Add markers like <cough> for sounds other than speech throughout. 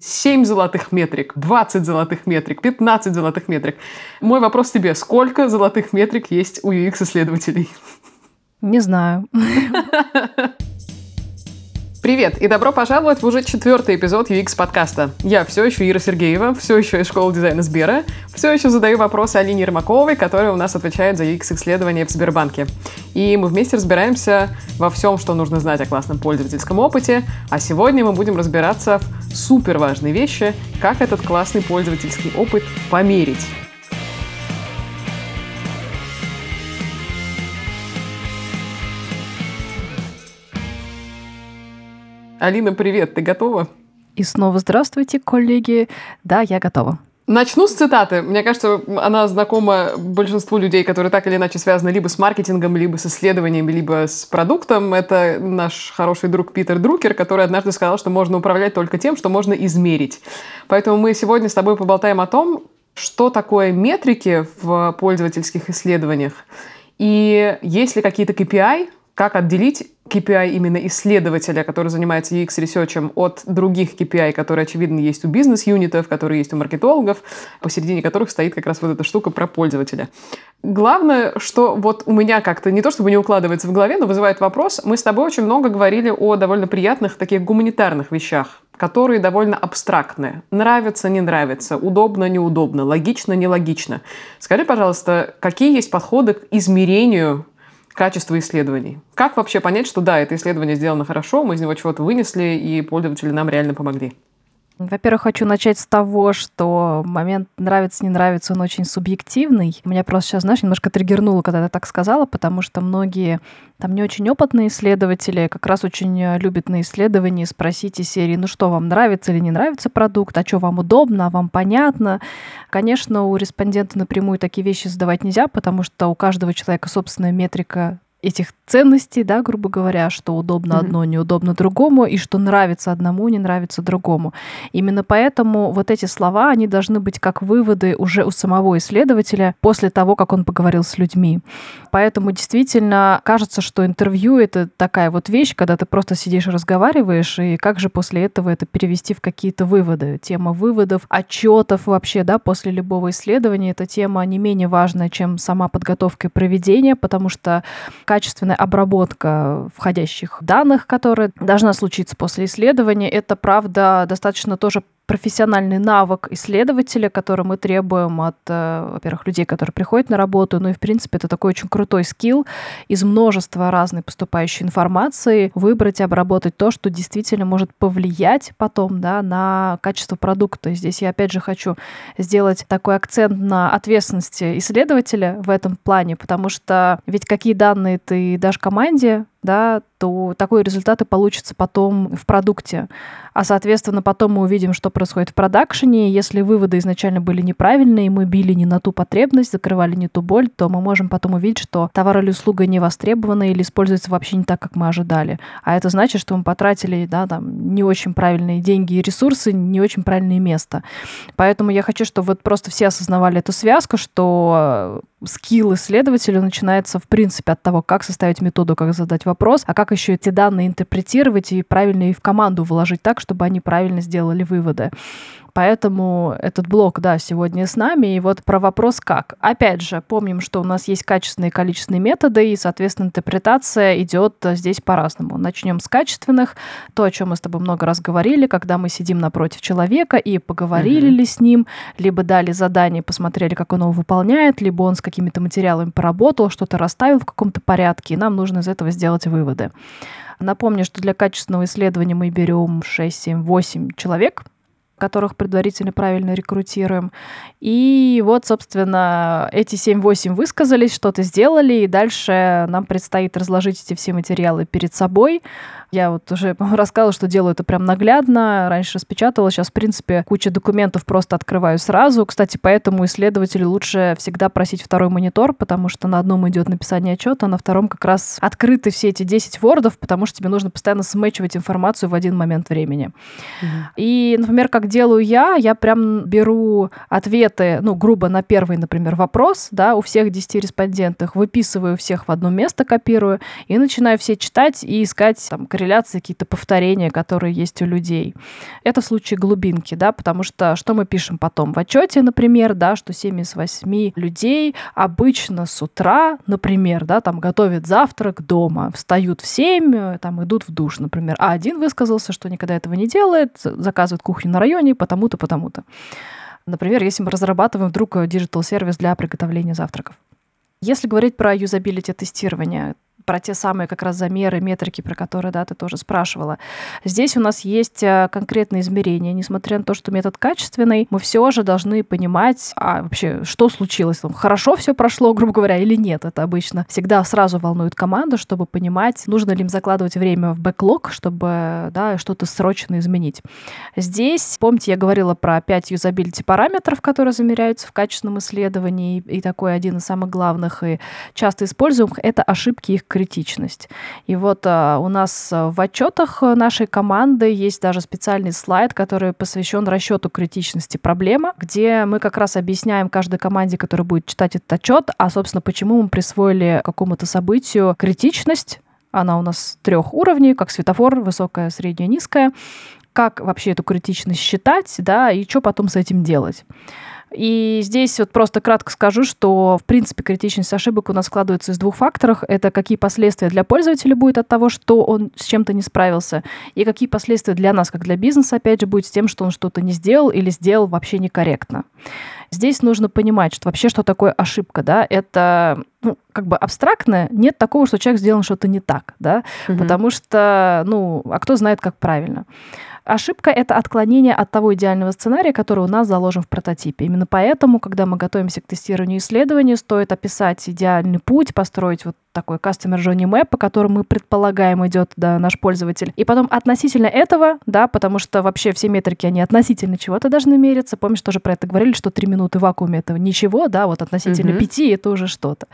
7 золотых метрик, 20 золотых метрик, 15 золотых метрик. Мой вопрос тебе, сколько золотых метрик есть у UX-исследователей? Не знаю. <laughs> Привет и добро пожаловать в уже четвертый эпизод UX подкаста. Я все еще Ира Сергеева, все еще из школы дизайна Сбера, все еще задаю вопросы Алине Ермаковой, которая у нас отвечает за UX-исследования в Сбербанке. И мы вместе разбираемся во всем, что нужно знать о классном пользовательском опыте, а сегодня мы будем разбираться в супер важной вещи, как этот классный пользовательский опыт померить. Алина, привет, ты готова? И снова здравствуйте, коллеги. Да, я готова. Начну с цитаты. Мне кажется, она знакома большинству людей, которые так или иначе связаны либо с маркетингом, либо с исследованиями, либо с продуктом. Это наш хороший друг Питер Друкер, который однажды сказал, что можно управлять только тем, что можно измерить. Поэтому мы сегодня с тобой поболтаем о том, что такое метрики в пользовательских исследованиях, и есть ли какие-то KPI, как отделить KPI именно исследователя, который занимается UX-ресерчем, от других KPI, которые, очевидно, есть у бизнес-юнитов, которые есть у маркетологов, посередине которых стоит как раз вот эта штука про пользователя. Главное, что вот у меня как-то не то чтобы не укладывается в голове, но вызывает вопрос. Мы с тобой очень много говорили о довольно приятных таких гуманитарных вещах, которые довольно абстрактные. Нравится, не нравится, удобно, неудобно, логично, нелогично. Скажи, пожалуйста, какие есть подходы к измерению качество исследований. Как вообще понять, что да, это исследование сделано хорошо, мы из него чего-то вынесли, и пользователи нам реально помогли? Во-первых, хочу начать с того, что момент нравится, не нравится, он очень субъективный. Меня просто сейчас, знаешь, немножко триггернуло, когда ты так сказала, потому что многие там не очень опытные исследователи как раз очень э, любят на исследовании спросить из серии, ну что, вам нравится или не нравится продукт, а что вам удобно, а вам понятно. Конечно, у респондента напрямую такие вещи задавать нельзя, потому что у каждого человека собственная метрика этих ценностей, да, грубо говоря, что удобно mm-hmm. одно, неудобно другому, и что нравится одному, не нравится другому. Именно поэтому вот эти слова, они должны быть как выводы уже у самого исследователя после того, как он поговорил с людьми. Поэтому действительно кажется, что интервью — это такая вот вещь, когда ты просто сидишь и разговариваешь, и как же после этого это перевести в какие-то выводы. Тема выводов, отчетов вообще, да, после любого исследования, эта тема не менее важная, чем сама подготовка и проведение, потому что качественная обработка входящих данных, которая должна случиться после исследования. Это, правда, достаточно тоже профессиональный навык исследователя, который мы требуем от, э, во-первых, людей, которые приходят на работу, ну и, в принципе, это такой очень крутой скилл из множества разной поступающей информации выбрать и обработать то, что действительно может повлиять потом да, на качество продукта. И здесь я, опять же, хочу сделать такой акцент на ответственности исследователя в этом плане, потому что ведь какие данные ты дашь команде, да, то такой результат и получится потом в продукте. А, соответственно, потом мы увидим, что происходит в продакшене. Если выводы изначально были неправильные, мы били не на ту потребность, закрывали не ту боль, то мы можем потом увидеть, что товар или услуга не востребована или используется вообще не так, как мы ожидали. А это значит, что мы потратили да, там, не очень правильные деньги и ресурсы, не очень правильное место. Поэтому я хочу, чтобы вот просто все осознавали эту связку, что скилл исследователя начинается, в принципе, от того, как составить методу, как задать вопрос, а как еще эти данные интерпретировать и правильно и в команду вложить так, чтобы они правильно сделали выводы. Поэтому этот блок, да, сегодня с нами. И вот про вопрос как. Опять же, помним, что у нас есть качественные и количественные методы, и, соответственно, интерпретация идет здесь по-разному. Начнем с качественных. То, о чем мы с тобой много раз говорили, когда мы сидим напротив человека и поговорили mm-hmm. ли с ним, либо дали задание, посмотрели, как он его выполняет, либо он с какими-то материалами поработал, что-то расставил в каком-то порядке, и нам нужно из этого сделать выводы. Напомню, что для качественного исследования мы берем 6, 7, 8 человек, которых предварительно правильно рекрутируем. И вот, собственно, эти 7-8 высказались, что-то сделали, и дальше нам предстоит разложить эти все материалы перед собой, я вот уже <laughs> рассказывала, что делаю это прям наглядно. Раньше распечатала, сейчас, в принципе, куча документов просто открываю сразу. Кстати, поэтому исследователю лучше всегда просить второй монитор, потому что на одном идет написание отчета, а на втором как раз открыты все эти 10 вордов, потому что тебе нужно постоянно смечивать информацию в один момент времени. Угу. И, например, как как делаю я, я прям беру ответы, ну, грубо на первый, например, вопрос, да, у всех 10 респондентов, выписываю всех в одно место, копирую, и начинаю все читать и искать там корреляции, какие-то повторения, которые есть у людей. Это в случае глубинки, да, потому что что мы пишем потом в отчете, например, да, что 7 из 8 людей обычно с утра, например, да, там готовят завтрак дома, встают в 7, там идут в душ, например, а один высказался, что никогда этого не делает, заказывает кухню на районе, потому-то, потому-то. Например, если мы разрабатываем вдруг digital -сервис для приготовления завтраков. Если говорить про юзабилити тестирование, про те самые как раз замеры, метрики, про которые, да, ты тоже спрашивала. Здесь у нас есть э, конкретные измерения. Несмотря на то, что метод качественный, мы все же должны понимать, а вообще, что случилось, там, хорошо все прошло, грубо говоря, или нет. Это обычно всегда сразу волнует команду, чтобы понимать, нужно ли им закладывать время в бэклог, чтобы да, что-то срочно изменить. Здесь, помните, я говорила про 5 юзабилити параметров, которые замеряются в качественном исследовании, и такой один из самых главных и часто используемых — это ошибки их критичность. И вот а, у нас а, в отчетах нашей команды есть даже специальный слайд, который посвящен расчету критичности проблемы, где мы как раз объясняем каждой команде, которая будет читать этот отчет, а, собственно, почему мы присвоили какому-то событию критичность. Она у нас трех уровней, как светофор, высокая, средняя, низкая. Как вообще эту критичность считать, да, и что потом с этим делать. И здесь вот просто кратко скажу, что, в принципе, критичность ошибок у нас складывается из двух факторов. Это какие последствия для пользователя будет от того, что он с чем-то не справился, и какие последствия для нас, как для бизнеса, опять же, будет с тем, что он что-то не сделал или сделал вообще некорректно. Здесь нужно понимать, что вообще что такое ошибка, да, это ну, как бы абстрактное, нет такого, что человек сделал что-то не так, да, угу. потому что, ну, а кто знает, как правильно. Ошибка — это отклонение от того идеального сценария, который у нас заложен в прототипе. Именно поэтому, когда мы готовимся к тестированию исследования, стоит описать идеальный путь, построить вот такой customer journey map, по которому мы предполагаем идет да, наш пользователь. И потом относительно этого, да, потому что вообще все метрики, они относительно чего-то должны мериться. Помнишь, тоже про это говорили, что три минуты в вакууме это ничего, да, вот относительно mm-hmm. пяти это уже что-то.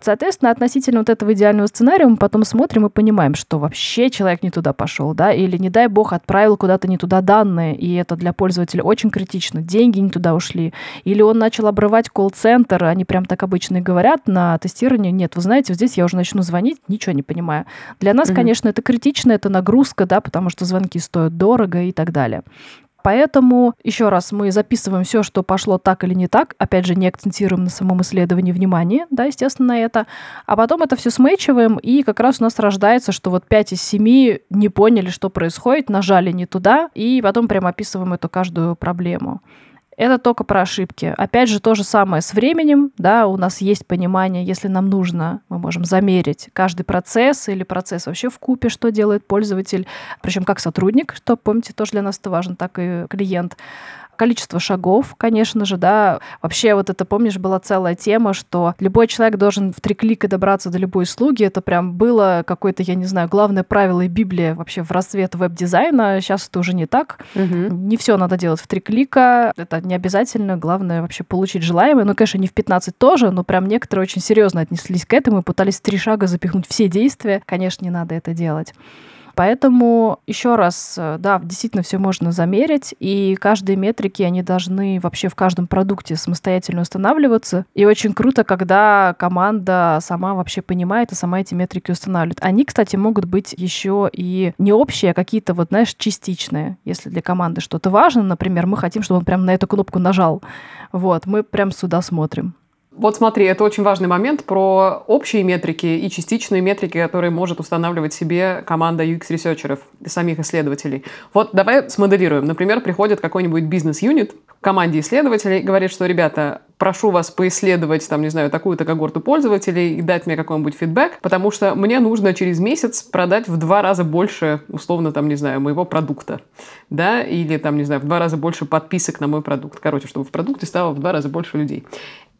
Соответственно, относительно вот этого идеального сценария мы потом смотрим и понимаем, что вообще человек не туда пошел, да, или, не дай бог, отправил куда-то не туда данные, и это для пользователя очень критично, деньги не туда ушли, или он начал обрывать колл-центр, они прям так обычно и говорят на тестировании, нет, вы знаете, здесь я уже начну звонить, ничего не понимаю. Для нас, mm-hmm. конечно, это критично, это нагрузка, да, потому что звонки стоят дорого и так далее. Поэтому, еще раз, мы записываем все, что пошло так или не так, опять же, не акцентируем на самом исследовании внимание, да, естественно, на это, а потом это все смечиваем, и как раз у нас рождается, что вот 5 из 7 не поняли, что происходит, нажали не туда, и потом прям описываем эту каждую проблему. Это только про ошибки. Опять же, то же самое с временем, да, у нас есть понимание, если нам нужно, мы можем замерить каждый процесс или процесс вообще в купе, что делает пользователь, причем как сотрудник, что, помните, тоже для нас это важно, так и клиент количество шагов, конечно же, да. Вообще вот это, помнишь, была целая тема, что любой человек должен в три клика добраться до любой услуги. Это прям было какое-то, я не знаю, главное правило и Библия вообще в расцвет веб-дизайна. Сейчас это уже не так. Угу. Не все надо делать в три клика. Это не обязательно. Главное вообще получить желаемое. Ну, конечно, не в 15 тоже, но прям некоторые очень серьезно отнеслись к этому и пытались в три шага запихнуть все действия. Конечно, не надо это делать. Поэтому еще раз, э, да, действительно все можно замерить, и каждые метрики, они должны вообще в каждом продукте самостоятельно устанавливаться. И очень круто, когда команда сама вообще понимает и сама эти метрики устанавливает. Они, кстати, могут быть еще и не общие, а какие-то, вот, знаешь, частичные. Если для команды что-то важно, например, мы хотим, чтобы он прям на эту кнопку нажал. Вот, мы прям сюда смотрим. Вот смотри, это очень важный момент про общие метрики и частичные метрики, которые может устанавливать себе команда UX researcher ов, самих исследователей. Вот давай смоделируем. Например, приходит какой-нибудь бизнес-юнит к команде исследователей говорит, что, ребята, прошу вас поисследовать, там, не знаю, такую-то когорту пользователей и дать мне какой-нибудь фидбэк, потому что мне нужно через месяц продать в два раза больше, условно, там, не знаю, моего продукта, да, или там, не знаю, в два раза больше подписок на мой продукт. Короче, чтобы в продукте стало в два раза больше людей.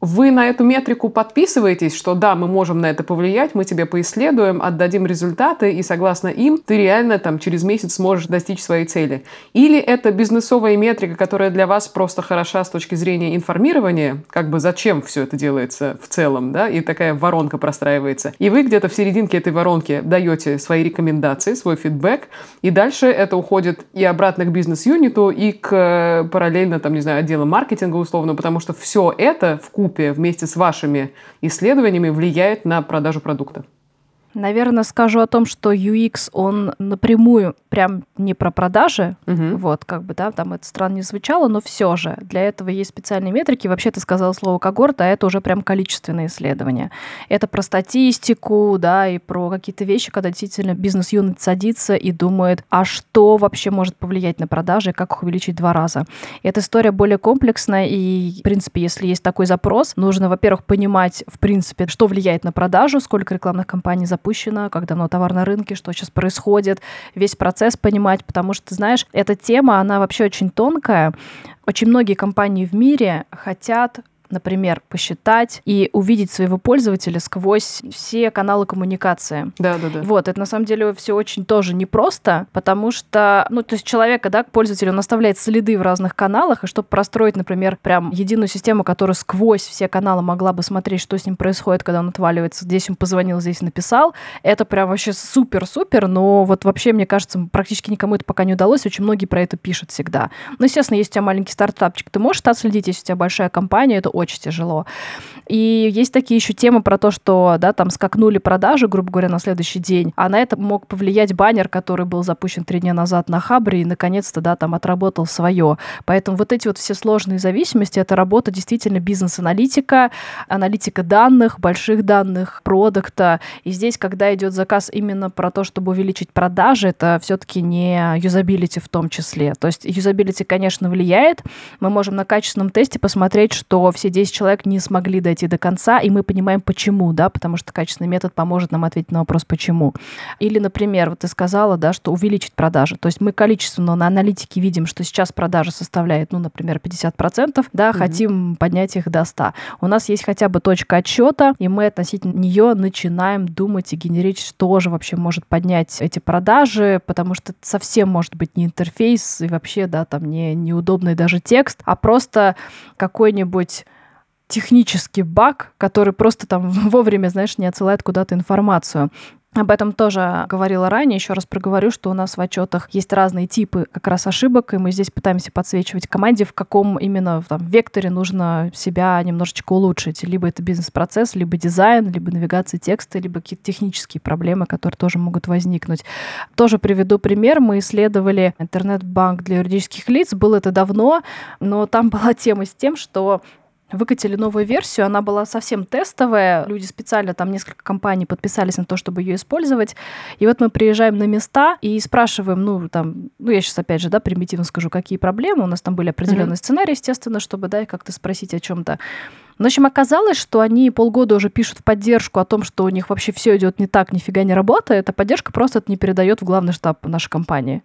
Вы на эту метрику подписываетесь, что да, мы можем на это повлиять, мы тебе поисследуем, отдадим результаты, и согласно им ты реально там через месяц сможешь достичь своей цели. Или это бизнесовая метрика, которая для вас просто хороша с точки зрения информирования, как бы зачем все это делается в целом, да, и такая воронка простраивается. И вы где-то в серединке этой воронки даете свои рекомендации, свой фидбэк, и дальше это уходит и обратно к бизнес-юниту, и к э, параллельно, там, не знаю, отделу маркетинга условно, потому что все это в купе купе вместе с вашими исследованиями влияет на продажу продукта? Наверное, скажу о том, что UX, он напрямую прям не про продажи, угу. вот, как бы, да, там это странно не звучало, но все же для этого есть специальные метрики. Вообще ты сказала слово когорта, а это уже прям количественные исследования. Это про статистику, да, и про какие-то вещи, когда действительно бизнес-юнит садится и думает, а что вообще может повлиять на продажи, как их увеличить два раза. И эта история более комплексная, и, в принципе, если есть такой запрос, нужно, во-первых, понимать, в принципе, что влияет на продажу, сколько рекламных кампаний запустили, запущено, как давно товар на рынке, что сейчас происходит, весь процесс понимать, потому что, знаешь, эта тема, она вообще очень тонкая. Очень многие компании в мире хотят например, посчитать и увидеть своего пользователя сквозь все каналы коммуникации. Да, да, да. Вот, это на самом деле все очень тоже непросто, потому что, ну, то есть человека, да, пользователь, он оставляет следы в разных каналах, и чтобы простроить, например, прям единую систему, которая сквозь все каналы могла бы смотреть, что с ним происходит, когда он отваливается, здесь он позвонил, здесь написал, это прям вообще супер-супер, но вот вообще, мне кажется, практически никому это пока не удалось, очень многие про это пишут всегда. Ну, естественно, есть у тебя маленький стартапчик, ты можешь отследить, если у тебя большая компания, это очень тяжело. И есть такие еще темы про то, что, да, там скакнули продажи, грубо говоря, на следующий день, а на это мог повлиять баннер, который был запущен три дня назад на Хабре и, наконец-то, да, там отработал свое. Поэтому вот эти вот все сложные зависимости, это работа действительно бизнес-аналитика, аналитика данных, больших данных, продукта. И здесь, когда идет заказ именно про то, чтобы увеличить продажи, это все-таки не юзабилити в том числе. То есть юзабилити, конечно, влияет. Мы можем на качественном тесте посмотреть, что все 10 человек не смогли дойти до конца, и мы понимаем, почему, да, потому что качественный метод поможет нам ответить на вопрос, почему. Или, например, вот ты сказала, да, что увеличить продажи. То есть мы количественно на аналитике видим, что сейчас продажа составляет, ну, например, 50%, да, mm-hmm. хотим поднять их до 100. У нас есть хотя бы точка отсчета, и мы относительно нее начинаем думать и генерить, что же вообще может поднять эти продажи, потому что это совсем может быть не интерфейс и вообще, да, там не неудобный даже текст, а просто какой-нибудь технический баг, который просто там <laughs> вовремя, знаешь, не отсылает куда-то информацию. Об этом тоже говорила ранее. Еще раз проговорю, что у нас в отчетах есть разные типы как раз ошибок, и мы здесь пытаемся подсвечивать команде, в каком именно там, векторе нужно себя немножечко улучшить. Либо это бизнес-процесс, либо дизайн, либо навигация текста, либо какие-то технические проблемы, которые тоже могут возникнуть. Тоже приведу пример. Мы исследовали интернет-банк для юридических лиц. Было это давно, но там <laughs> была тема с тем, что выкатили новую версию, она была совсем тестовая, люди специально, там несколько компаний подписались на то, чтобы ее использовать, и вот мы приезжаем на места и спрашиваем, ну, там, ну, я сейчас опять же, да, примитивно скажу, какие проблемы, у нас там были определенные mm-hmm. сценарии, естественно, чтобы, да, как-то спросить о чем-то. В общем, оказалось, что они полгода уже пишут в поддержку о том, что у них вообще все идет не так, нифига не работает, а поддержка просто это не передает в главный штаб нашей компании.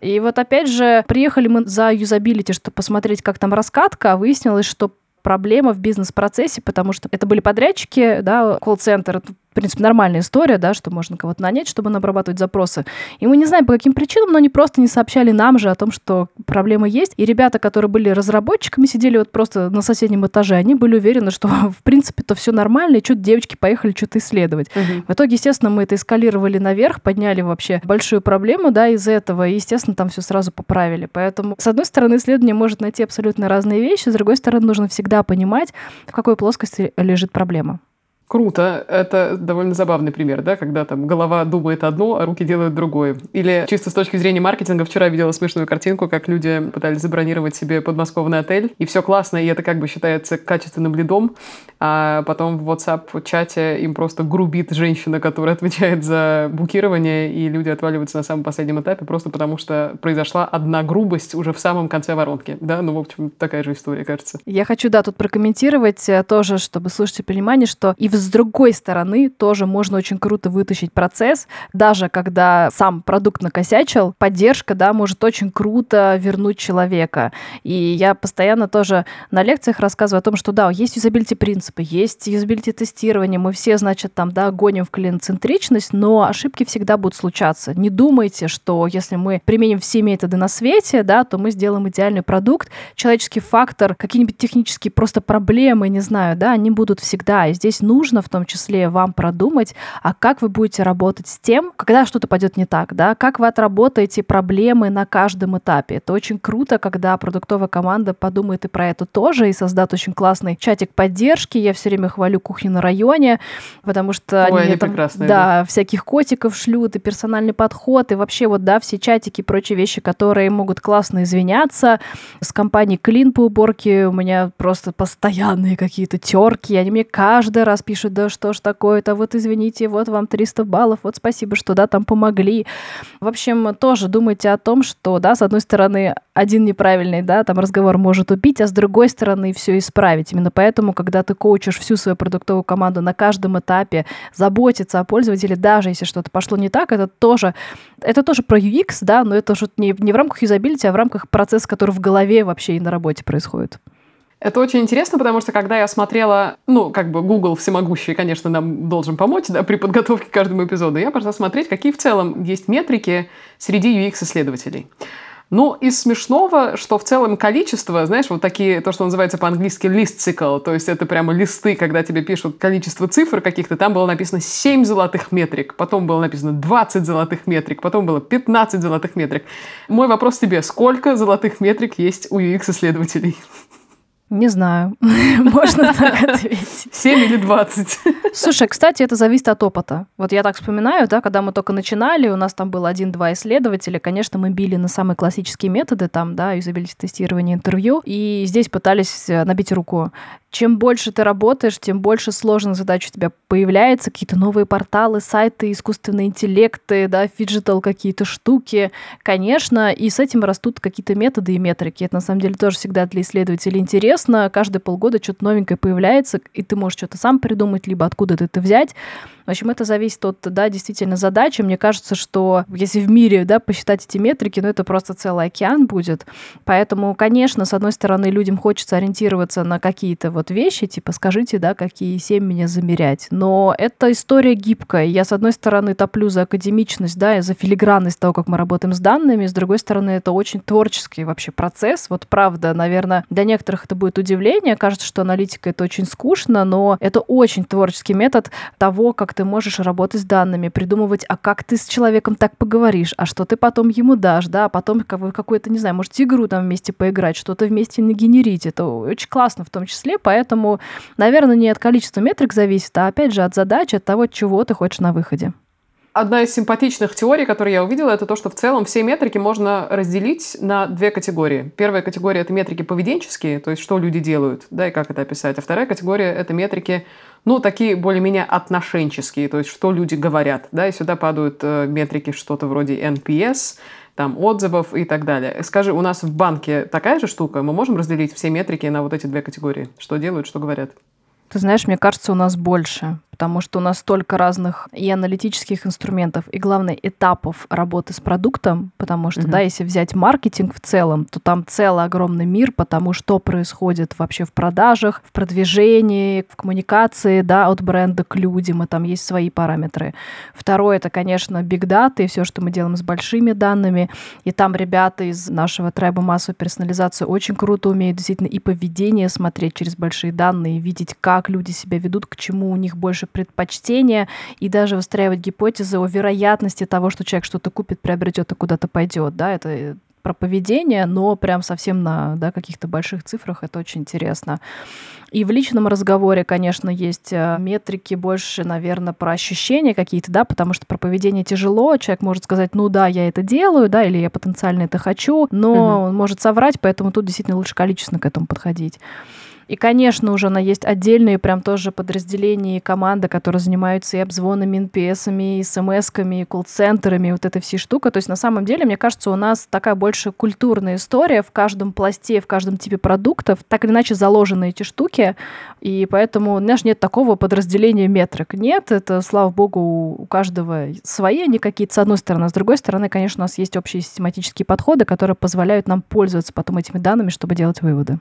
И вот опять же, приехали мы за юзабилити, чтобы посмотреть, как там раскатка, а выяснилось, что проблема в бизнес-процессе, потому что это были подрядчики, да, колл-центр, принципе, нормальная история, да, что можно кого-то нанять, чтобы он обрабатывать запросы. И мы не знаем, по каким причинам, но они просто не сообщали нам же о том, что проблема есть. И ребята, которые были разработчиками, сидели вот просто на соседнем этаже, они были уверены, что, <laughs> в принципе-то все нормально, и что-то девочки поехали что-то исследовать. Угу. В итоге, естественно, мы это эскалировали наверх, подняли вообще большую проблему, да, из этого, и, естественно, там все сразу поправили. Поэтому, с одной стороны, исследование может найти абсолютно разные вещи, с другой стороны, нужно всегда понимать, в какой плоскости лежит проблема. Круто. Это довольно забавный пример, да, когда там голова думает одно, а руки делают другое. Или чисто с точки зрения маркетинга, вчера видела смешную картинку, как люди пытались забронировать себе подмосковный отель, и все классно, и это как бы считается качественным лидом, а потом в WhatsApp-чате им просто грубит женщина, которая отвечает за букирование, и люди отваливаются на самом последнем этапе просто потому, что произошла одна грубость уже в самом конце воронки, да, ну, в общем, такая же история, кажется. Я хочу, да, тут прокомментировать э, тоже, чтобы слушайте понимание, что и в с другой стороны тоже можно очень круто вытащить процесс, даже когда сам продукт накосячил, поддержка, да, может очень круто вернуть человека. И я постоянно тоже на лекциях рассказываю о том, что да, есть юзабилити принципы, есть юзабилити тестирование, мы все, значит, там, да, гоним в клиент-центричность, но ошибки всегда будут случаться. Не думайте, что если мы применим все методы на свете, да, то мы сделаем идеальный продукт. Человеческий фактор, какие-нибудь технические просто проблемы, не знаю, да, они будут всегда. И здесь нужно в том числе вам продумать, а как вы будете работать с тем, когда что-то пойдет не так, да, как вы отработаете проблемы на каждом этапе. Это очень круто, когда продуктовая команда подумает и про это тоже, и создаст очень классный чатик поддержки. Я все время хвалю кухню на районе, потому что Ой, они, они там, прекрасные, да, всяких котиков шлют, и персональный подход, и вообще вот, да, все чатики и прочие вещи, которые могут классно извиняться. С компанией Clean по уборке у меня просто постоянные какие-то терки, они мне каждый раз пишут, да что ж такое-то, вот извините, вот вам 300 баллов, вот спасибо, что, да, там помогли. В общем, тоже думайте о том, что, да, с одной стороны, один неправильный, да, там разговор может убить, а с другой стороны все исправить. Именно поэтому, когда ты коучишь всю свою продуктовую команду на каждом этапе, заботиться о пользователе, даже если что-то пошло не так, это тоже, это тоже про UX, да, но это уже не, не в рамках юзабилити, а в рамках процесса, который в голове вообще и на работе происходит. Это очень интересно, потому что когда я смотрела, ну, как бы Google всемогущий, конечно, нам должен помочь да, при подготовке к каждому эпизоду, я пошла смотреть, какие в целом есть метрики среди UX-исследователей. Ну, из смешного, что в целом количество, знаешь, вот такие, то, что называется по-английски list cycle, то есть это прямо листы, когда тебе пишут количество цифр каких-то, там было написано 7 золотых метрик, потом было написано 20 золотых метрик, потом было 15 золотых метрик. Мой вопрос тебе, сколько золотых метрик есть у UX-исследователей? Не знаю. <laughs> Можно так <laughs> ответить. 7 или 20? Слушай, кстати, это зависит от опыта. Вот я так вспоминаю, да, когда мы только начинали, у нас там было один-два исследователя, конечно, мы били на самые классические методы, там, да, юзабилити тестирование, интервью, и здесь пытались э, набить руку чем больше ты работаешь, тем больше сложных задач у тебя появляется, какие-то новые порталы, сайты, искусственные интеллекты, да, phygital какие-то штуки, конечно, и с этим растут какие-то методы и метрики. Это на самом деле тоже всегда для исследователей интересно. Каждые полгода что-то новенькое появляется, и ты можешь что-то сам придумать, либо откуда-то это взять. В общем, это зависит от, да, действительно задачи. Мне кажется, что если в мире, да, посчитать эти метрики, ну, это просто целый океан будет. Поэтому, конечно, с одной стороны, людям хочется ориентироваться на какие-то вот вещи, типа, скажите, да, какие семь меня замерять. Но эта история гибкая. Я, с одной стороны, топлю за академичность, да, и за филигранность того, как мы работаем с данными. С другой стороны, это очень творческий вообще процесс. Вот правда, наверное, для некоторых это будет удивление. Кажется, что аналитика — это очень скучно, но это очень творческий метод того, как ты можешь работать с данными, придумывать, а как ты с человеком так поговоришь, а что ты потом ему дашь, да, а потом какую-то, не знаю, может, игру там вместе поиграть, что-то вместе нагенерить. Это очень классно в том числе, поэтому, наверное, не от количества метрик зависит, а опять же от задачи, от того, чего ты хочешь на выходе. Одна из симпатичных теорий, которую я увидела, это то, что в целом все метрики можно разделить на две категории. Первая категория — это метрики поведенческие, то есть что люди делают, да, и как это описать. А вторая категория — это метрики ну, такие более-менее отношенческие, то есть что люди говорят, да, и сюда падают э, метрики что-то вроде NPS, там, отзывов и так далее. Скажи, у нас в банке такая же штука? Мы можем разделить все метрики на вот эти две категории? Что делают, что говорят? Ты знаешь, мне кажется, у нас больше потому что у нас столько разных и аналитических инструментов, и, главное, этапов работы с продуктом, потому что, mm-hmm. да, если взять маркетинг в целом, то там целый огромный мир, потому что происходит вообще в продажах, в продвижении, в коммуникации, да, от бренда к людям, и там есть свои параметры. Второе, это, конечно, big data и все, что мы делаем с большими данными, и там ребята из нашего трайба массовой персонализации очень круто умеют действительно и поведение смотреть через большие данные, видеть, как люди себя ведут, к чему у них больше предпочтения и даже выстраивать гипотезы о вероятности того, что человек что-то купит, приобретет и куда-то пойдет. Да, это про поведение, но прям совсем на да, каких-то больших цифрах это очень интересно. И в личном разговоре, конечно, есть э, метрики больше, наверное, про ощущения какие-то, да, потому что про поведение тяжело. Человек может сказать, ну да, я это делаю, да, или я потенциально это хочу, но угу. он может соврать, поэтому тут действительно лучше количественно к этому подходить. И, конечно, уже она есть отдельные прям тоже подразделения и команда, которые занимаются и обзвонами, NPS-ами, и смс-ками, и колл-центрами, вот этой всей штукой. То есть, на самом деле, мне кажется, у нас такая больше культурная история в каждом пласте, в каждом типе продуктов, так или иначе заложены эти штуки, и поэтому, знаешь, нет такого подразделения метрик. Нет, это, слава богу, у каждого свои они какие-то, с одной стороны, а с другой стороны, конечно, у нас есть общие систематические подходы, которые позволяют нам пользоваться потом этими данными, чтобы делать выводы.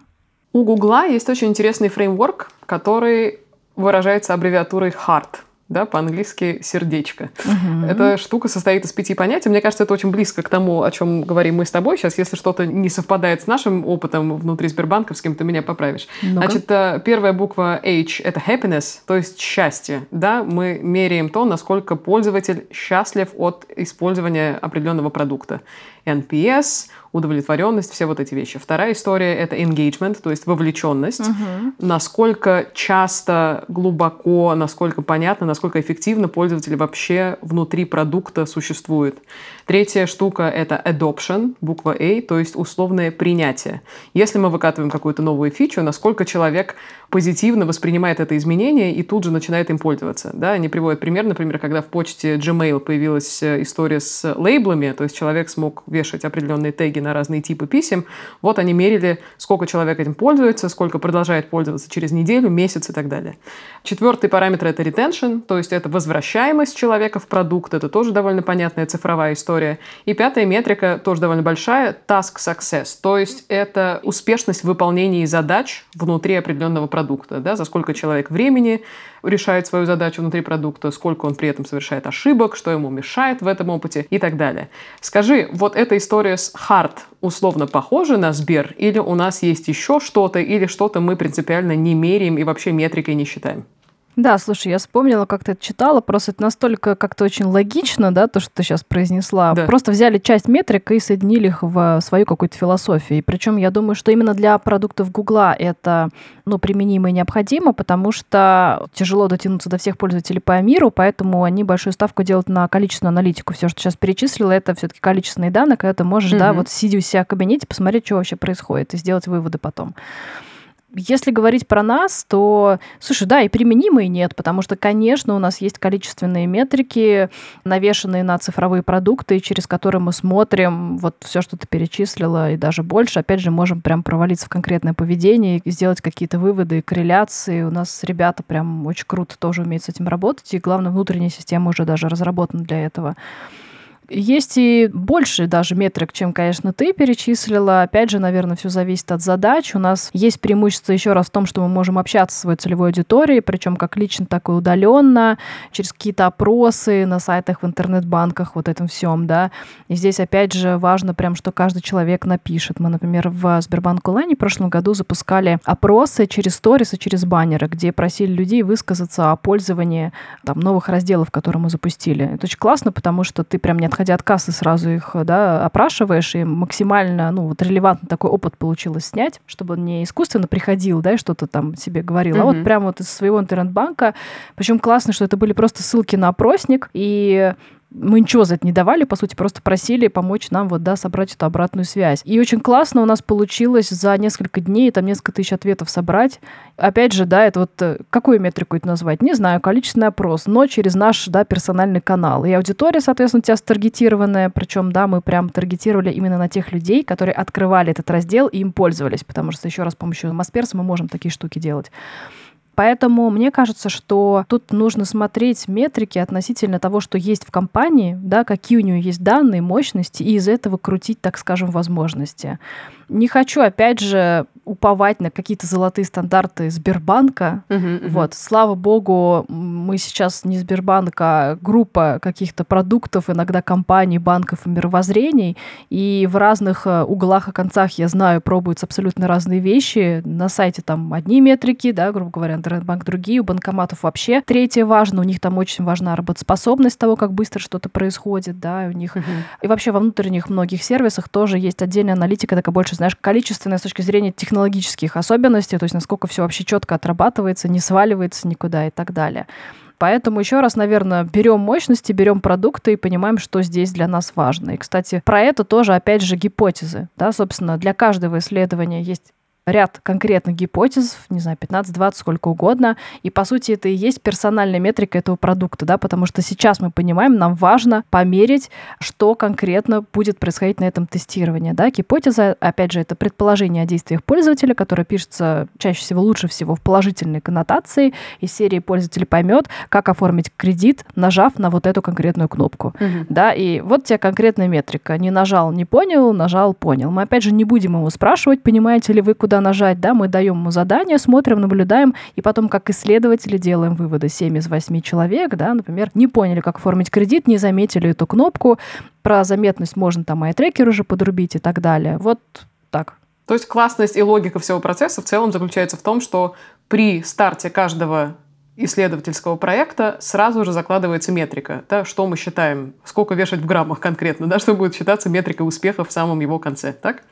У Гугла есть очень интересный фреймворк, который выражается аббревиатурой HART да, по-английски сердечко. Угу. Эта штука состоит из пяти понятий. Мне кажется, это очень близко к тому, о чем говорим мы с тобой сейчас. Если что-то не совпадает с нашим опытом внутри Сбербанковским, ты меня поправишь. ну Значит, э, первая буква H — это happiness, то есть счастье. Да, мы меряем то, насколько пользователь счастлив от использования определенного продукта. NPS, удовлетворенность, все вот эти вещи. Вторая история — это engagement, то есть вовлеченность. Угу. Насколько часто, глубоко, насколько понятно, насколько эффективно пользователи вообще внутри продукта существуют. Третья штука — это adoption, буква A, то есть условное принятие. Если мы выкатываем какую-то новую фичу, насколько человек позитивно воспринимает это изменение и тут же начинает им пользоваться. Да? Они приводят пример, например, когда в почте Gmail появилась э, история с лейблами, то есть человек смог вешать определенные теги на разные типы писем. Вот они мерили, сколько человек этим пользуется, сколько продолжает пользоваться через неделю, месяц и так далее. Четвертый параметр — это retention, то есть это возвращаемость человека в продукт. Это тоже довольно понятная цифровая история. И пятая метрика, тоже довольно большая, task success, то есть это успешность в выполнении задач внутри определенного продукта, да, за сколько человек времени решает свою задачу внутри продукта, сколько он при этом совершает ошибок, что ему мешает в этом опыте и так далее. Скажи, вот эта история с hard условно похожа на Сбер, или у нас есть еще что-то, или что-то мы принципиально не меряем и вообще метрикой не считаем? Да, слушай, я вспомнила, как ты это читала, просто это настолько как-то очень логично, да, то, что ты сейчас произнесла. Да. Просто взяли часть метрик и соединили их в свою какую-то философию. И причем я думаю, что именно для продуктов Гугла это ну, применимо и необходимо, потому что тяжело дотянуться до всех пользователей по миру, поэтому они большую ставку делают на количественную аналитику. Все, что сейчас перечислила, это все-таки количественные данные, когда ты можешь, mm-hmm. да, вот сидя у себя в кабинете, посмотреть, что вообще происходит, и сделать выводы потом. Если говорить про нас, то, слушай, да, и применимые нет, потому что, конечно, у нас есть количественные метрики, навешенные на цифровые продукты, через которые мы смотрим вот все, что ты перечислила, и даже больше. Опять же, можем прям провалиться в конкретное поведение и сделать какие-то выводы и корреляции. У нас ребята прям очень круто тоже умеют с этим работать, и, главное, внутренняя система уже даже разработана для этого. Есть и больше даже метрик, чем, конечно, ты перечислила. Опять же, наверное, все зависит от задач. У нас есть преимущество еще раз в том, что мы можем общаться с своей целевой аудиторией, причем как лично, так и удаленно, через какие-то опросы на сайтах, в интернет-банках, вот этом всем, да. И здесь, опять же, важно прям, что каждый человек напишет. Мы, например, в Сбербанк онлайне в прошлом году запускали опросы через сторис и через баннеры, где просили людей высказаться о пользовании там, новых разделов, которые мы запустили. Это очень классно, потому что ты прям не отходя от кассы, сразу их да, опрашиваешь, и максимально ну, вот релевантный такой опыт получилось снять, чтобы он не искусственно приходил, да, и что-то там себе говорил, mm-hmm. а вот прямо вот из своего интернет-банка. Причем классно, что это были просто ссылки на опросник, и мы ничего за это не давали, по сути, просто просили помочь нам вот, да, собрать эту обратную связь. И очень классно у нас получилось за несколько дней там несколько тысяч ответов собрать. Опять же, да, это вот э, какую метрику это назвать? Не знаю, количественный опрос, но через наш, да, персональный канал. И аудитория, соответственно, у тебя старгетированная, причем, да, мы прям таргетировали именно на тех людей, которые открывали этот раздел и им пользовались, потому что, еще раз, с помощью Масперса мы можем такие штуки делать. Поэтому мне кажется, что тут нужно смотреть метрики относительно того, что есть в компании, да, какие у нее есть данные, мощности, и из этого крутить, так скажем, возможности. Не хочу, опять же, уповать на какие-то золотые стандарты Сбербанка. Uh-huh, uh-huh. Вот, слава богу, мы сейчас не Сбербанк, а группа каких-то продуктов, иногда компаний, банков и мировоззрений. И в разных э, углах и концах, я знаю, пробуются абсолютно разные вещи. На сайте там одни метрики, да, грубо говоря, интернет-банк другие, у банкоматов вообще. Третье важно, у них там очень важна работоспособность того, как быстро что-то происходит, да, у них. Uh-huh. И вообще во внутренних многих сервисах тоже есть отдельная аналитика, такая больше знаешь, количественное с точки зрения технологических особенностей, то есть насколько все вообще четко отрабатывается, не сваливается никуда и так далее. Поэтому еще раз, наверное, берем мощности, берем продукты и понимаем, что здесь для нас важно. И, кстати, про это тоже, опять же, гипотезы. Да, собственно, для каждого исследования есть ряд конкретных гипотез, не знаю, 15-20, сколько угодно, и, по сути, это и есть персональная метрика этого продукта, да, потому что сейчас мы понимаем, нам важно померить, что конкретно будет происходить на этом тестировании, да. Гипотеза, опять же, это предположение о действиях пользователя, которое пишется чаще всего, лучше всего в положительной коннотации, из серии пользователь поймет, как оформить кредит, нажав на вот эту конкретную кнопку, угу. да, и вот тебе конкретная метрика. Не нажал, не понял, нажал, понял. Мы, опять же, не будем его спрашивать, понимаете ли вы, куда нажать, да, мы даем ему задание, смотрим, наблюдаем, и потом, как исследователи, делаем выводы. 7 из 8 человек, да, например, не поняли, как оформить кредит, не заметили эту кнопку, про заметность можно там и трекер уже подрубить и так далее. Вот так. То есть классность и логика всего процесса в целом заключается в том, что при старте каждого исследовательского проекта сразу же закладывается метрика, да, что мы считаем, сколько вешать в граммах конкретно, да, что будет считаться метрикой успеха в самом его конце, так?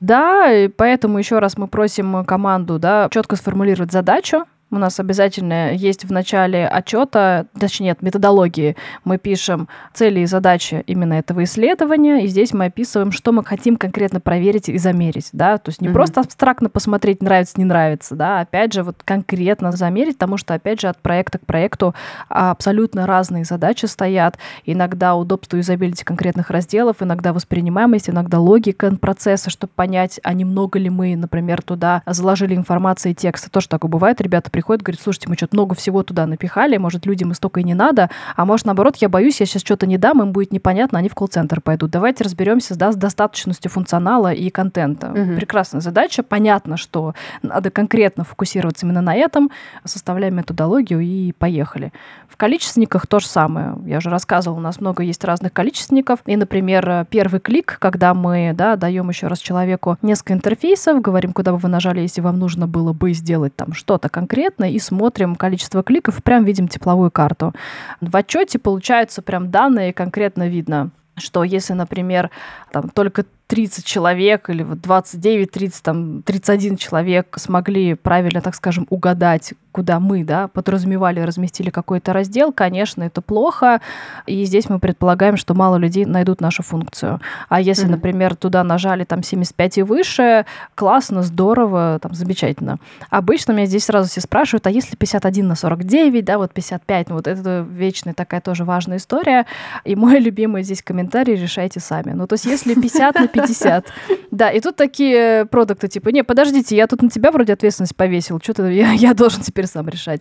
Да, и поэтому еще раз мы просим команду да, четко сформулировать задачу, у нас обязательно есть в начале отчета, точнее нет, методологии, мы пишем цели и задачи именно этого исследования, и здесь мы описываем, что мы хотим конкретно проверить и замерить, да, то есть не mm-hmm. просто абстрактно посмотреть, нравится, не нравится, да, а опять же вот конкретно замерить, потому что, опять же, от проекта к проекту абсолютно разные задачи стоят, иногда удобство юзабилити конкретных разделов, иногда воспринимаемость, иногда логика процесса, чтобы понять, а немного ли мы, например, туда заложили информации и текста, тоже такое бывает, ребята приходит, говорит, слушайте, мы что-то много всего туда напихали, может, людям и столько и не надо, а может, наоборот, я боюсь, я сейчас что-то не дам, им будет непонятно, они в колл-центр пойдут. Давайте разберемся да, с достаточностью функционала и контента. Угу. Прекрасная задача. Понятно, что надо конкретно фокусироваться именно на этом. Составляем методологию и поехали. В количественниках то же самое. Я уже рассказывала, у нас много есть разных количественников. И, например, первый клик, когда мы да, даем еще раз человеку несколько интерфейсов, говорим, куда бы вы нажали, если вам нужно было бы сделать там что-то конкретное, конкретно и смотрим количество кликов, прям видим тепловую карту. В отчете получаются прям данные, конкретно видно, что если, например, там только 30 человек или вот 29, 30, там, 31 человек смогли правильно, так скажем, угадать, куда мы, да, подразумевали, разместили какой-то раздел, конечно, это плохо, и здесь мы предполагаем, что мало людей найдут нашу функцию. А если, mm-hmm. например, туда нажали там 75 и выше, классно, здорово, там, замечательно. Обычно меня здесь сразу все спрашивают, а если 51 на 49, да, вот 55, ну вот это вечная такая тоже важная история, и мой <laughs> любимый здесь комментарий решайте сами. Ну, то есть если 50 на 50 50. Да, и тут такие продукты, типа, не, подождите, я тут на тебя вроде ответственность повесил, что-то я, я должен теперь сам решать.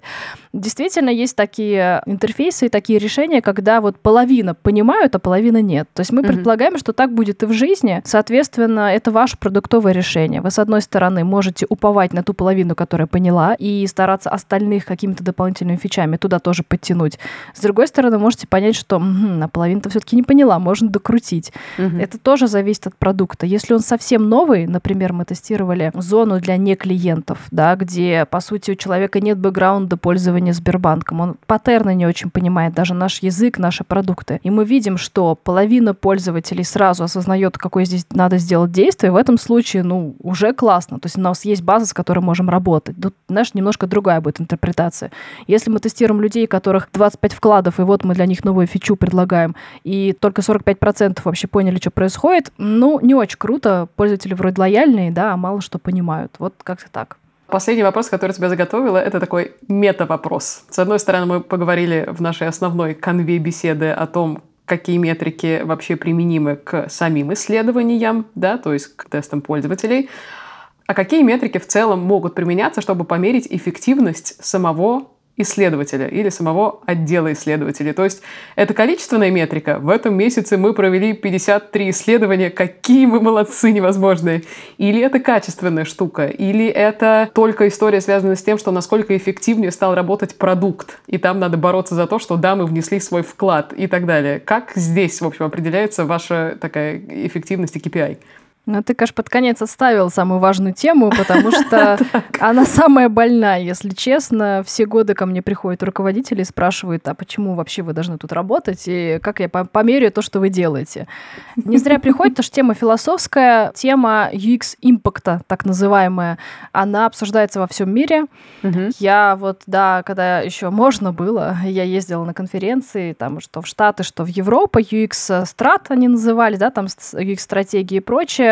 Действительно, есть такие интерфейсы и такие решения, когда вот половина понимают, а половина нет. То есть мы mm-hmm. предполагаем, что так будет и в жизни. Соответственно, это ваше продуктовое решение. Вы, с одной стороны, можете уповать на ту половину, которая поняла, и стараться остальных какими-то дополнительными фичами туда тоже подтянуть. С другой стороны, можете понять, что м-м, а половина-то все-таки не поняла, можно докрутить. Mm-hmm. Это тоже зависит от продукта. Если он совсем новый, например, мы тестировали зону для не клиентов, да, где, по сути, у человека нет бэкграунда пользования Сбербанком, он паттерны не очень понимает, даже наш язык, наши продукты. И мы видим, что половина пользователей сразу осознает, какое здесь надо сделать действие, в этом случае, ну, уже классно. То есть у нас есть база, с которой можем работать. Тут, знаешь, немножко другая будет интерпретация. Если мы тестируем людей, которых 25 вкладов, и вот мы для них новую фичу предлагаем, и только 45% вообще поняли, что происходит, ну, не очень круто. Пользователи вроде лояльные, да, а мало что понимают. Вот как-то так. Последний вопрос, который тебя заготовила, это такой мета-вопрос. С одной стороны, мы поговорили в нашей основной конве беседы о том, какие метрики вообще применимы к самим исследованиям, да, то есть к тестам пользователей. А какие метрики в целом могут применяться, чтобы померить эффективность самого исследователя или самого отдела исследователей. То есть это количественная метрика. В этом месяце мы провели 53 исследования. Какие мы молодцы невозможные. Или это качественная штука. Или это только история, связанная с тем, что насколько эффективнее стал работать продукт. И там надо бороться за то, что да, мы внесли свой вклад и так далее. Как здесь, в общем, определяется ваша такая эффективность и KPI? Ну, ты, конечно, под конец отставил самую важную тему, потому что <laughs> она самая больная, если честно. Все годы ко мне приходят руководители и спрашивают, а почему вообще вы должны тут работать, и как я померю то, что вы делаете. Не зря приходит, потому что тема философская, тема UX-импакта, так называемая, она обсуждается во всем мире. Я вот, да, когда еще можно было, я ездила на конференции, там, что в Штаты, что в Европу, UX-страт они называли, да, там UX-стратегии и прочее,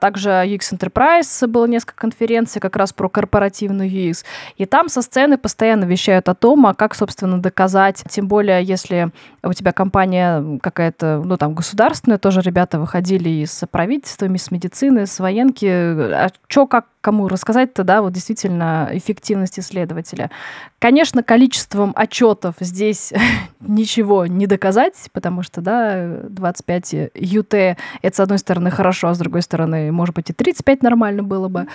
Также UX Enterprise было несколько конференций как раз про корпоративную UX. И там со сцены постоянно вещают о том, а как, собственно, доказать, тем более, если у тебя компания какая-то, ну, там, государственная, тоже ребята выходили из правительства, из медицины, с военки. А что, как, кому рассказать-то, да, вот действительно эффективность исследователя. Конечно, количеством отчетов здесь <laughs> ничего не доказать, потому что, да, 25 ЮТ, это, с одной стороны, хорошо, а с другой стороны, может быть, и 35 нормально было бы.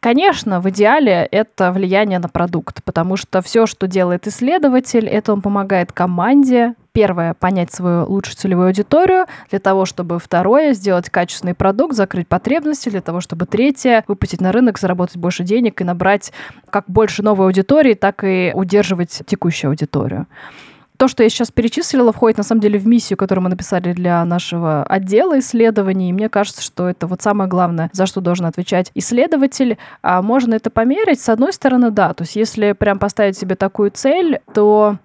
Конечно, в идеале это влияние на продукт, потому что все, что делает исследователь, это он помогает команде первое, понять свою лучшую целевую аудиторию, для того, чтобы второе, сделать качественный продукт, закрыть потребности, для того, чтобы третье, выпустить на рынок, заработать больше денег и набрать как больше новой аудитории, так и удерживать текущую аудиторию. То, что я сейчас перечислила, входит на самом деле в миссию, которую мы написали для нашего отдела исследований. И мне кажется, что это вот самое главное, за что должен отвечать исследователь. А можно это померить? С одной стороны, да. То есть если прям поставить себе такую цель, то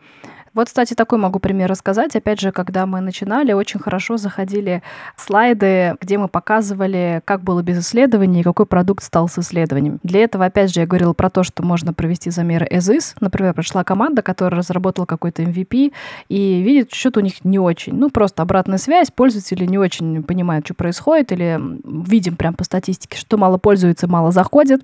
вот, кстати, такой могу пример рассказать. Опять же, когда мы начинали, очень хорошо заходили слайды, где мы показывали, как было без исследований и какой продукт стал с исследованием. Для этого, опять же, я говорила про то, что можно провести замеры as. Например, пришла команда, которая разработала какой-то MVP, и видит, что-то у них не очень. Ну, просто обратная связь, пользователи не очень понимают, что происходит, или видим прям по статистике, что мало пользуется, мало заходит.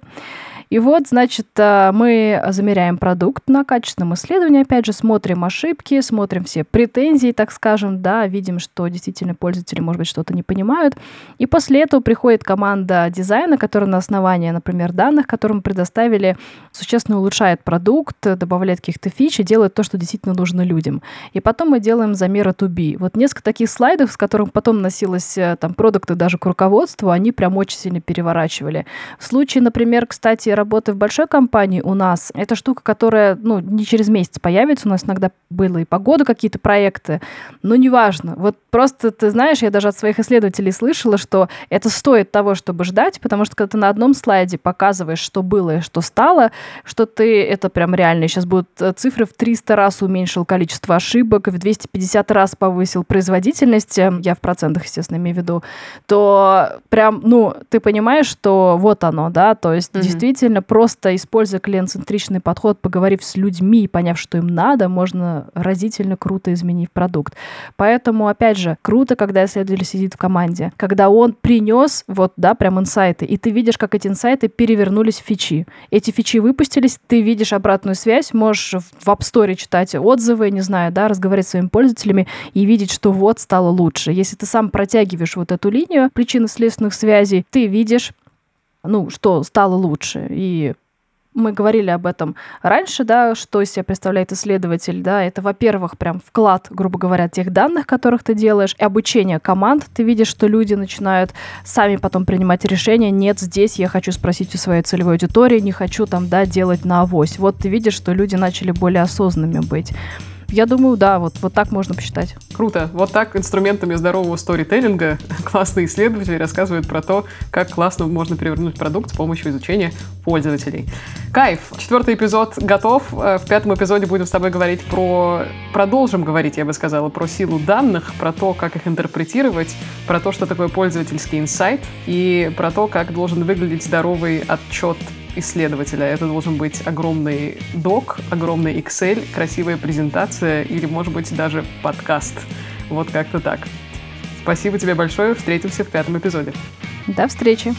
И вот, значит, э, мы замеряем продукт на качественном исследовании, опять же, смотрим ошибки, смотрим все претензии, так скажем, да, видим, что действительно пользователи, может быть, что-то не понимают. И после этого приходит команда дизайна, которая на основании, например, данных, которые мы предоставили, существенно улучшает продукт, добавляет каких-то фич и делает то, что действительно нужно людям. И потом мы делаем замеры to be. Вот несколько таких слайдов, с которых потом носилось э, там продукты даже к руководству, они прям очень сильно переворачивали. В случае, например, кстати, работы в большой компании у нас, это штука, которая, ну, не через месяц появится. У нас иногда было и погода какие-то проекты, но неважно. Вот просто, ты знаешь, я даже от своих исследователей слышала, что это стоит того, чтобы ждать, потому что когда ты на одном слайде показываешь, что было и что стало, что ты, это прям реально, сейчас будут э, цифры в 300 раз уменьшил количество ошибок, в 250 раз повысил производительность, э, я в процентах, естественно, имею в виду, то прям, ну, ты понимаешь, что вот оно, да, то есть mm-hmm. действительно действительно просто используя клиент-центричный подход, поговорив с людьми и поняв, что им надо, можно разительно круто изменить продукт. Поэтому, опять же, круто, когда исследователь сидит в команде, когда он принес вот, да, прям инсайты, и ты видишь, как эти инсайты перевернулись в фичи. Эти фичи выпустились, ты видишь обратную связь, можешь в App Store читать отзывы, не знаю, да, разговаривать с своими пользователями и видеть, что вот стало лучше. Если ты сам протягиваешь вот эту линию причинно-следственных связей, ты видишь ну, что стало лучше. И мы говорили об этом раньше, да, что из себя представляет исследователь, да, это, во-первых, прям вклад, грубо говоря, тех данных, которых ты делаешь, и обучение команд. Ты видишь, что люди начинают сами потом принимать решения, нет, здесь я хочу спросить у своей целевой аудитории, не хочу там, да, делать на авось. Вот ты видишь, что люди начали более осознанными быть. Я думаю, да, вот, вот так можно посчитать. Круто. Вот так инструментами здорового сторителлинга классные исследователи рассказывают про то, как классно можно перевернуть продукт с помощью изучения пользователей. Кайф. Четвертый эпизод готов. Э, в пятом эпизоде будем с тобой говорить про... Продолжим говорить, я бы сказала, про силу данных, про то, как их интерпретировать, про то, что такое пользовательский инсайт и про то, как должен выглядеть здоровый отчет исследователя. Это должен быть огромный док, огромный Excel, красивая презентация или, может быть, даже подкаст. Вот как-то так. Спасибо тебе большое. Встретимся в пятом эпизоде. До встречи.